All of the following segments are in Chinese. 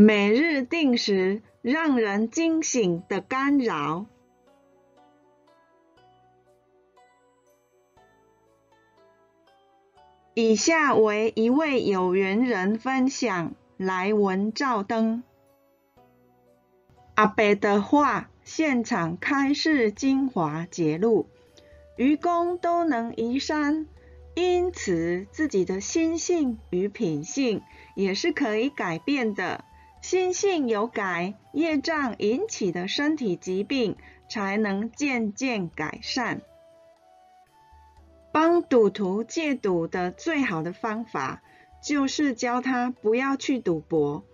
每日定时让人惊醒的干扰。以下为一位有缘人分享来文照灯。阿伯的话，现场开示精华节录，愚公都能移山，因此自己的心性与品性也是可以改变的。心性有改，业障引起的身体疾病才能渐渐改善。帮赌徒戒赌的最好的方法，就是教他不要去赌博。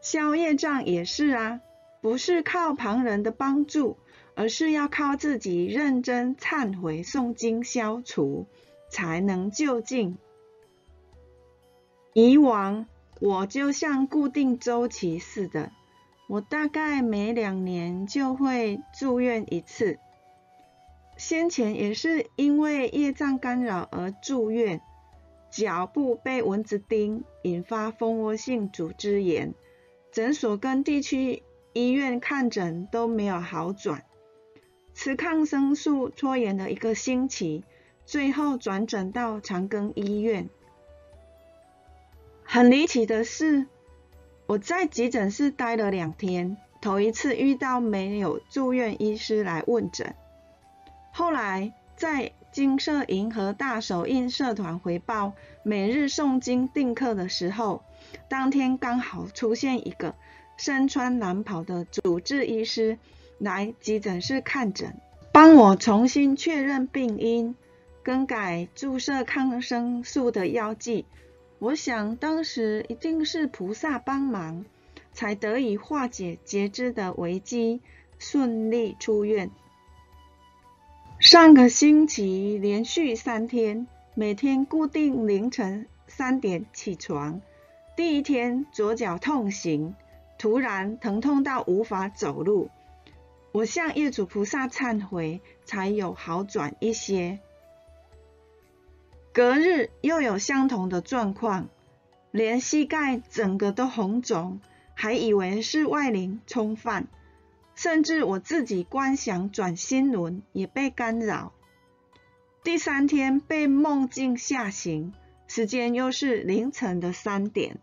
消业障也是啊，不是靠旁人的帮助，而是要靠自己认真忏悔、诵经消除，才能就近。以往我就像固定周期似的，我大概每两年就会住院一次。先前也是因为业障干扰而住院，脚部被蚊子叮，引发蜂窝性组织炎，诊所跟地区医院看诊都没有好转，吃抗生素拖延了一个星期，最后转诊到长庚医院。很离奇的是，我在急诊室待了两天，头一次遇到没有住院医师来问诊。后来在金色银河大手印社团回报每日诵经定课的时候，当天刚好出现一个身穿蓝袍的主治医师来急诊室看诊，帮我重新确认病因，更改注射抗生素的药剂。我想当时一定是菩萨帮忙，才得以化解截肢的危机，顺利出院。上个星期连续三天，每天固定凌晨三点起床。第一天左脚痛醒，突然疼痛到无法走路。我向业主菩萨忏悔，才有好转一些。隔日又有相同的状况，连膝盖整个都红肿，还以为是外灵冲犯。甚至我自己观想转心轮也被干扰。第三天被梦境吓醒，时间又是凌晨的三点。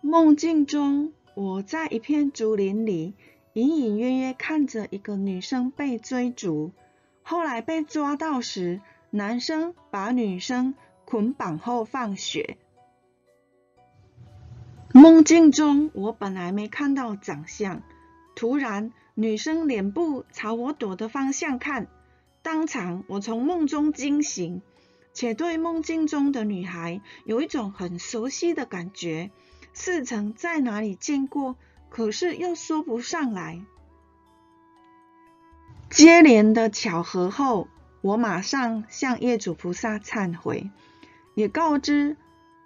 梦境中，我在一片竹林里，隐隐约约看着一个女生被追逐。后来被抓到时，男生把女生捆绑后放血。梦境中，我本来没看到长相。突然，女生脸部朝我躲的方向看，当场我从梦中惊醒，且对梦境中的女孩有一种很熟悉的感觉，似曾在哪里见过，可是又说不上来。接连的巧合后，我马上向业主菩萨忏悔，也告知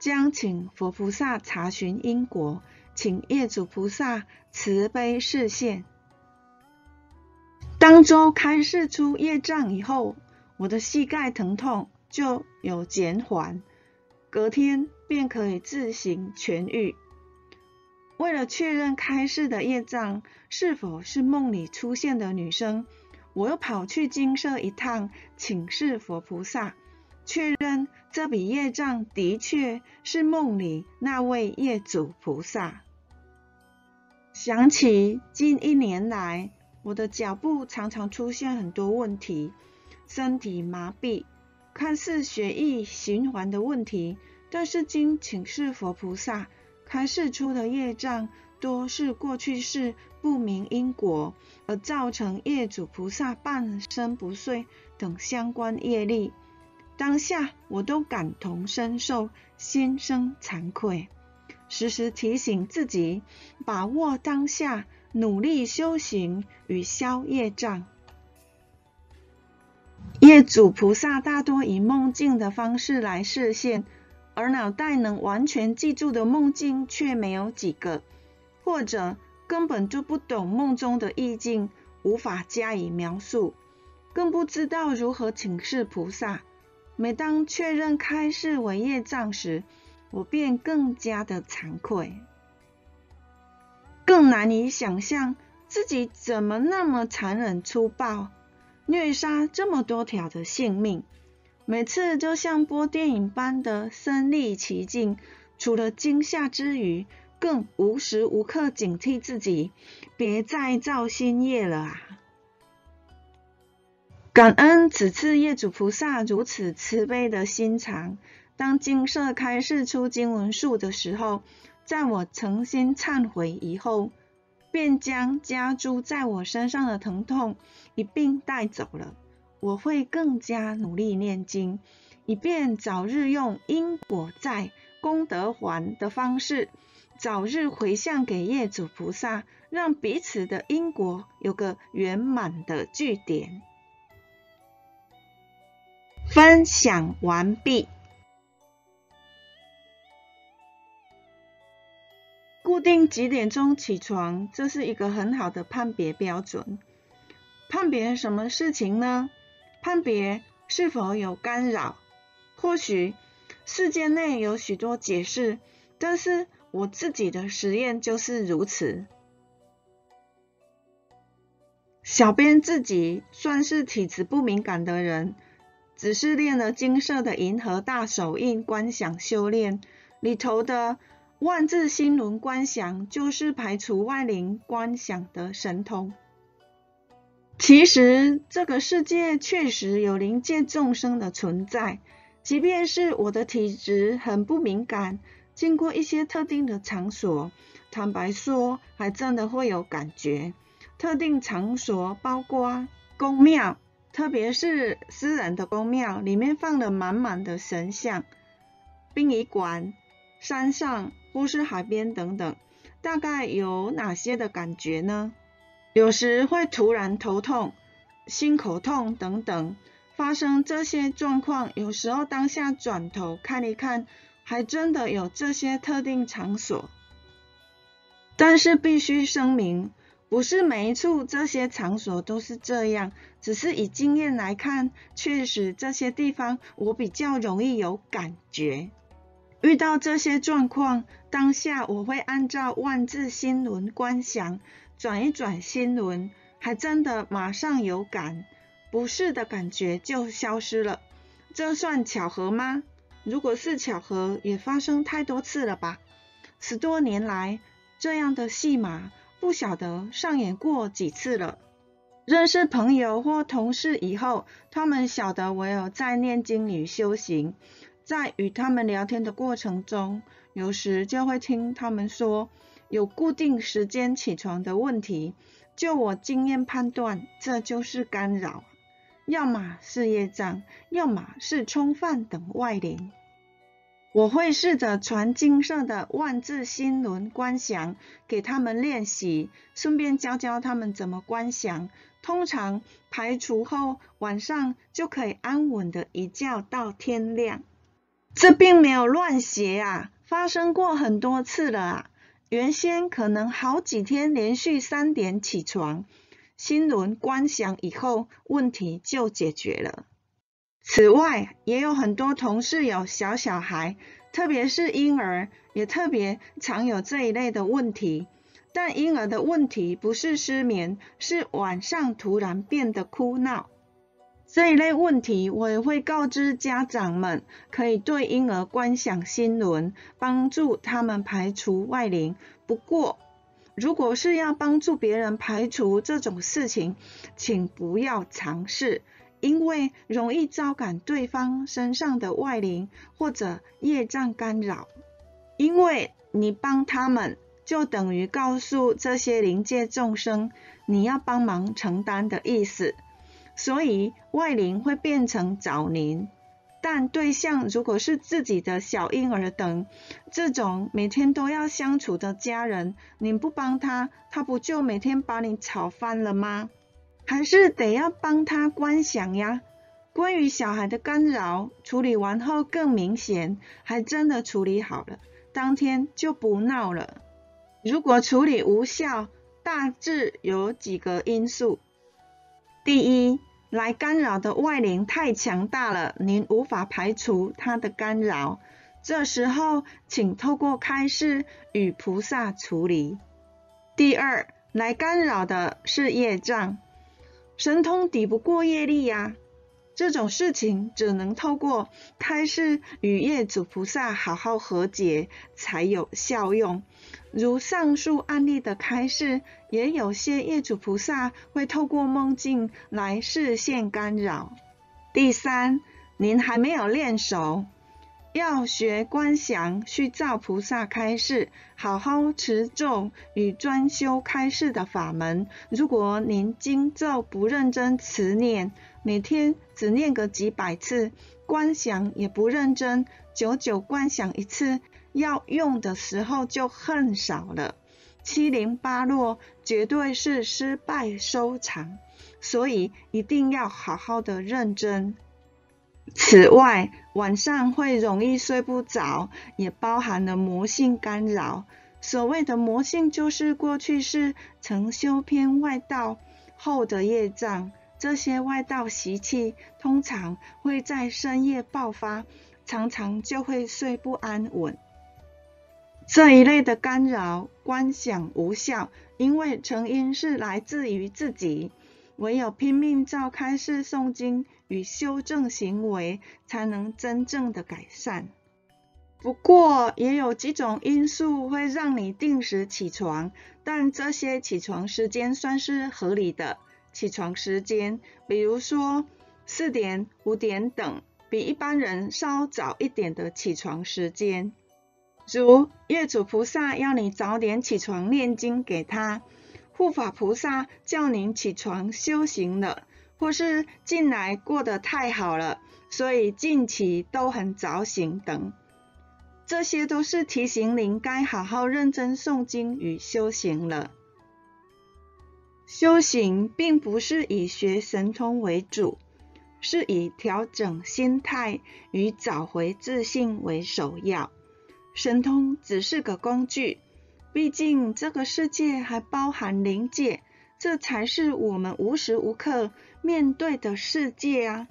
将请佛菩萨查询因果。请业主菩萨慈悲示现。当周开示出业障以后，我的膝盖疼痛就有减缓，隔天便可以自行痊愈。为了确认开示的业障是否是梦里出现的女生，我又跑去精舍一趟，请示佛菩萨，确认这笔业障的确是梦里那位业主菩萨。想起近一年来，我的脚步常常出现很多问题，身体麻痹，看似血液循环的问题，但是经请示佛菩萨开示出的业障，多是过去世不明因果而造成业主菩萨半身不遂等相关业力。当下我都感同身受，心生惭愧。时时提醒自己，把握当下，努力修行与消业障。业主菩萨大多以梦境的方式来示现，而脑袋能完全记住的梦境却没有几个，或者根本就不懂梦中的意境，无法加以描述，更不知道如何请示菩萨。每当确认开示为业障时，我便更加的惭愧。更难以想象自己怎么那么残忍粗暴，虐杀这么多条的性命。每次就像播电影般的身历其境，除了惊吓之余，更无时无刻警惕自己，别再造新业了啊！感恩此次业主菩萨如此慈悲的心肠。当精舍开示出经文数的时候，在我诚心忏悔以后，便将加诸在我身上的疼痛一并带走了。我会更加努力念经，以便早日用因果债、功德还的方式，早日回向给业主菩萨，让彼此的因果有个圆满的句点。分享完毕。固定几点钟起床，这是一个很好的判别标准。判别什么事情呢？判别是否有干扰。或许世界内有许多解释，但是我自己的实验就是如此。小编自己算是体质不敏感的人。只是练了金色的银河大手印观想修炼里头的万字心轮观想，就是排除外灵观想的神通。其实这个世界确实有灵界众生的存在，即便是我的体质很不敏感，经过一些特定的场所，坦白说，还真的会有感觉。特定场所包括宫庙。特别是私人的宫庙，里面放了满满的神像；殡仪馆、山上或是海边等等，大概有哪些的感觉呢？有时会突然头痛、心口痛等等，发生这些状况。有时候当下转头看一看，还真的有这些特定场所。但是必须声明。不是每一处这些场所都是这样，只是以经验来看，确实这些地方我比较容易有感觉。遇到这些状况，当下我会按照万字心轮观想，转一转心轮，还真的马上有感，不适的感觉就消失了。这算巧合吗？如果是巧合，也发生太多次了吧？十多年来，这样的戏码。不晓得上演过几次了。认识朋友或同事以后，他们晓得我有在念经与修行。在与他们聊天的过程中，有时就会听他们说有固定时间起床的问题。就我经验判断，这就是干扰，要么是业障，要么是冲犯等外灵。我会试着传金色的万字心轮观想给他们练习，顺便教教他们怎么观想。通常排除后，晚上就可以安稳的一觉到天亮。这并没有乱写啊，发生过很多次了啊。原先可能好几天连续三点起床，心轮观想以后，问题就解决了。此外，也有很多同事有小小孩，特别是婴儿，也特别常有这一类的问题。但婴儿的问题不是失眠，是晚上突然变得哭闹。这一类问题，我也会告知家长们，可以对婴儿观想心轮，帮助他们排除外灵。不过，如果是要帮助别人排除这种事情，请不要尝试。因为容易招感对方身上的外灵或者业障干扰，因为你帮他们，就等于告诉这些灵界众生你要帮忙承担的意思，所以外灵会变成找您。但对象如果是自己的小婴儿等这种每天都要相处的家人，你不帮他，他不就每天把你吵翻了吗？还是得要帮他观想呀。关于小孩的干扰，处理完后更明显，还真的处理好了，当天就不闹了。如果处理无效，大致有几个因素：第一，来干扰的外灵太强大了，您无法排除它的干扰，这时候请透过开示与菩萨处理。第二，来干扰的是业障，神通抵不过业力呀。这种事情只能透过开示与业主菩萨好好和解才有效用。如上述案例的开示，也有些业主菩萨会透过梦境来视线干扰。第三，您还没有练熟。要学观想虚造菩萨开示，好好持咒与专修开示的法门。如果您经咒不认真持念，每天只念个几百次，观想也不认真，久久观想一次，要用的时候就很少了，七零八落，绝对是失败收场。所以一定要好好的认真。此外，晚上会容易睡不着，也包含了魔性干扰。所谓的魔性，就是过去世曾修偏外道后的业障。这些外道习气通常会在深夜爆发，常常就会睡不安稳。这一类的干扰，观想无效，因为成因是来自于自己。唯有拼命照开示诵经与修正行为，才能真正的改善。不过，也有几种因素会让你定时起床，但这些起床时间算是合理的起床时间，比如说四点、五点等，比一般人稍早一点的起床时间。如业主菩萨要你早点起床念经给他。护法菩萨叫您起床修行了，或是近来过得太好了，所以近期都很早醒等，这些都是提醒您该好好认真诵经与修行了。修行并不是以学神通为主，是以调整心态与找回自信为首要，神通只是个工具。毕竟这个世界还包含灵界，这才是我们无时无刻面对的世界啊！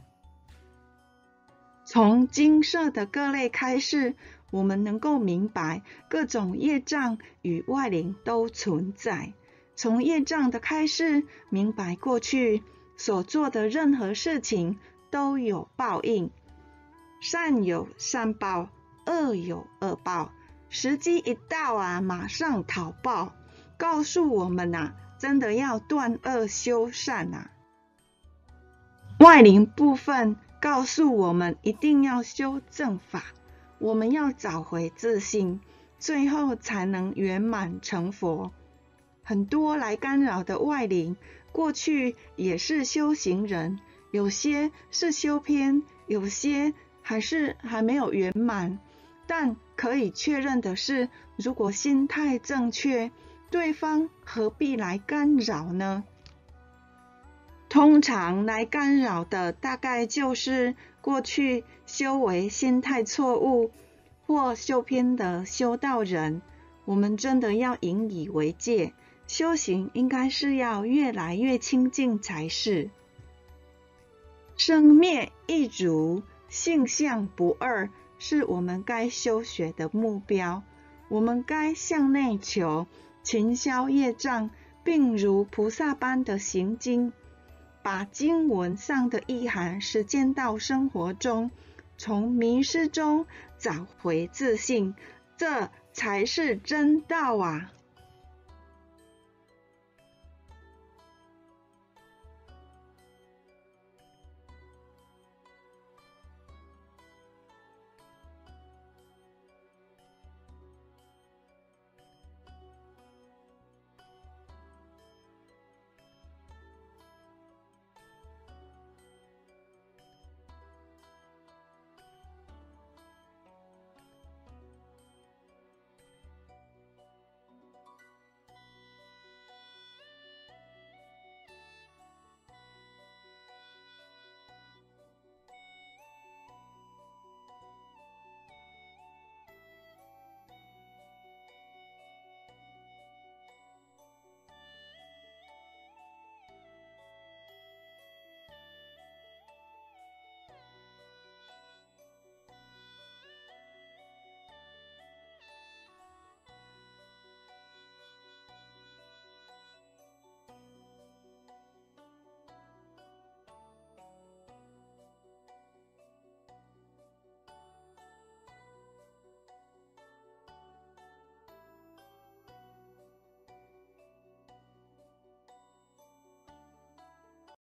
从金色的各类开始，我们能够明白各种业障与外灵都存在。从业障的开始，明白过去所做的任何事情都有报应，善有善报，恶有恶报。时机一到啊，马上讨报，告诉我们呐、啊，真的要断恶修善呐、啊。外灵部分告诉我们，一定要修正法，我们要找回自信，最后才能圆满成佛。很多来干扰的外灵，过去也是修行人，有些是修偏，有些还是还没有圆满。但可以确认的是，如果心态正确，对方何必来干扰呢？通常来干扰的，大概就是过去修为心态错误或修偏的修道人。我们真的要引以为戒，修行应该是要越来越清净才是。生灭一如，性相不二。是我们该修学的目标，我们该向内求，勤消业障，并如菩萨般的行经，把经文上的意涵实践到生活中，从迷失中找回自信，这才是真道啊！